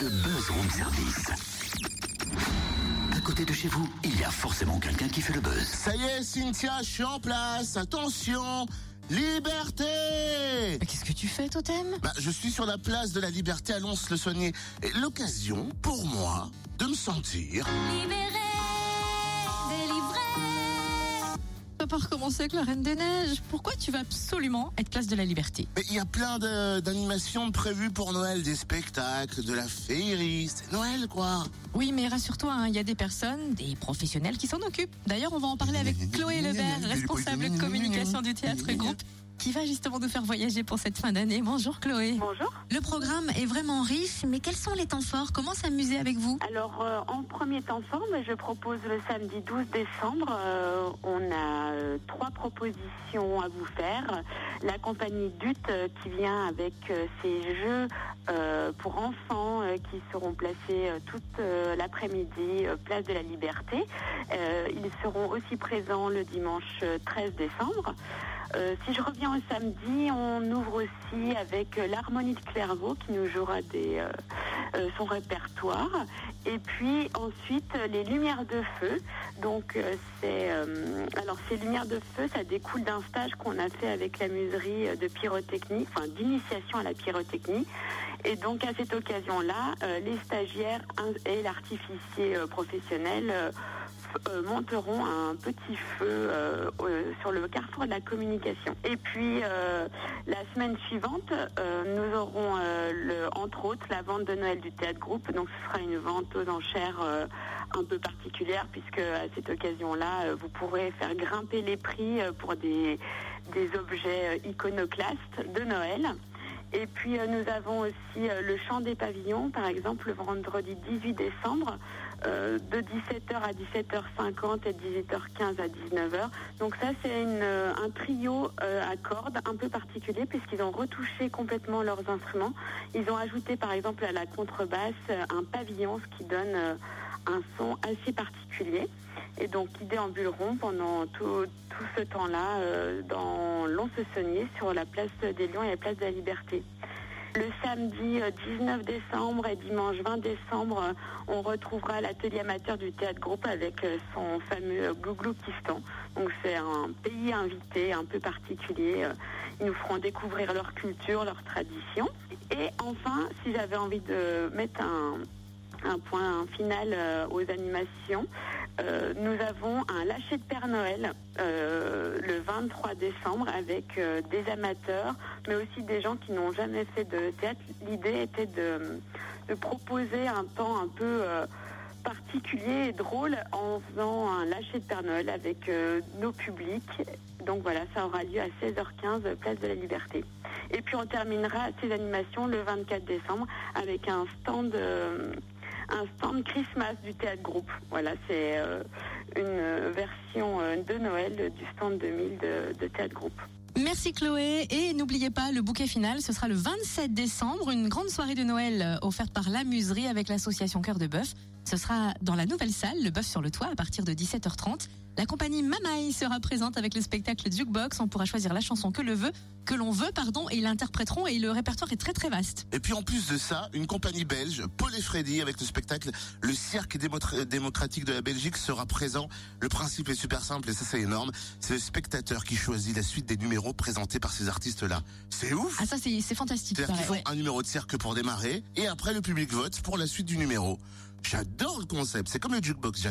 le buzz room service. À côté de chez vous, il y a forcément quelqu'un qui fait le buzz. Ça y est, Cynthia, je suis en place. Attention, liberté Mais qu'est-ce que tu fais, Totem? Bah, Je suis sur la place de la liberté à Lons-le-Saunier. Et L'occasion, pour moi, de me sentir... Libéré, Vas pas recommencer avec la Reine des Neiges. Pourquoi tu vas absolument être place de la Liberté Mais il y a plein de- d'animations prévues pour Noël, des spectacles, de la féerie. C'est Noël, quoi. Oui, mais rassure-toi, hein, il y a des personnes, des professionnels qui s'en occupent. D'ailleurs, on va en parler avec Chloé Lebert, responsable communication du théâtre groupe, qui va justement nous faire voyager pour cette fin d'année. Bonjour Chloé. Bonjour. Le programme est vraiment riche, mais quels sont les temps forts? Comment s'amuser avec vous? Alors, euh, en premier temps fort, je propose le samedi 12 décembre. euh, on a euh, trois propositions à vous faire. La compagnie DUT qui vient avec ses jeux euh, pour enfants euh, qui seront placés euh, toute l'après-midi place de la Liberté. Ils seront aussi présents le dimanche euh, 13 décembre. Euh, si je reviens au samedi, on ouvre aussi avec euh, l'harmonie de Clairvaux qui nous jouera des, euh, euh, son répertoire. Et puis ensuite les lumières de feu. Donc c'est alors ces lumières de feu, ça découle d'un stage qu'on a fait avec la muserie de pyrotechnie, enfin d'initiation à la pyrotechnie. Et donc à cette occasion-là, les stagiaires et l'artificier professionnel monteront un petit feu euh, euh, sur le carrefour de la communication. Et puis euh, la semaine suivante, euh, nous aurons euh, entre autres la vente de Noël du théâtre groupe. Donc ce sera une vente aux enchères euh, un peu particulière puisque à cette occasion-là, euh, vous pourrez faire grimper les prix euh, pour des, objets euh, iconoclastes de Noël. Et puis euh, nous avons aussi euh, le chant des pavillons, par exemple, le vendredi 18 décembre, euh, de 17h à 17h50 et de 18h15 à 19h. Donc ça, c'est un trio à cordes un peu particulier puisqu'ils ont retouché complètement leurs instruments. Ils ont ajouté, par exemple, à la contrebasse un pavillon, ce qui donne un son assez particulier. Et donc, ils déambuleront pendant tout, ce temps-là dans Lons-le-Saunier sur la place des Lions et la place de la Liberté. Le samedi euh, 19 décembre et dimanche 20 décembre, euh, on retrouvera l'atelier amateur du théâtre groupe avec euh, son fameux euh, Glouglou-Kistan. Donc c'est un pays invité un peu particulier. euh, Ils nous feront découvrir leur culture, leurs traditions. Et enfin, si j'avais envie de mettre un, point final euh, aux animations. Euh, nous avons un lâcher de Père Noël euh, le 23 décembre avec euh, des amateurs, mais aussi des gens qui n'ont jamais fait de théâtre. L'idée était de, proposer un temps un peu particulier et drôle en faisant un lâcher de Père Noël avec nos publics. Donc voilà, ça aura lieu à 16h15, place de la Liberté. Et puis on terminera ces animations le 24 décembre avec un stand, un stand Christmas du théâtre groupe. Voilà, c'est euh, une version euh, de Noël du stand 2000 de, théâtre groupe. Merci Chloé et n'oubliez pas le bouquet final, ce sera le 27 décembre, une grande soirée de Noël euh, offerte par la Muserie avec l'association Cœur de Bœuf. Ce sera dans la nouvelle salle, le Bœuf sur le toit, à partir de 17h30. La compagnie Mamaï sera présente avec le spectacle Jukebox. On pourra choisir la chanson que le veut, que l'on veut, pardon, et ils l'interpréteront. Et le répertoire est très très vaste. Et puis en plus de ça, une compagnie belge, Paul et Freddy, avec le spectacle Le Cirque démocratique de la Belgique sera présent. Le principe est super simple et ça c'est énorme. C'est le spectateur qui choisit la suite des numéros présentés par ces artistes-là. C'est ouf Ah ça c'est fantastique. C'est-à-dire qu'ils font un numéro de cirque pour démarrer et après le public vote pour la suite du numéro. J'adore le concept, c'est comme le jukebox.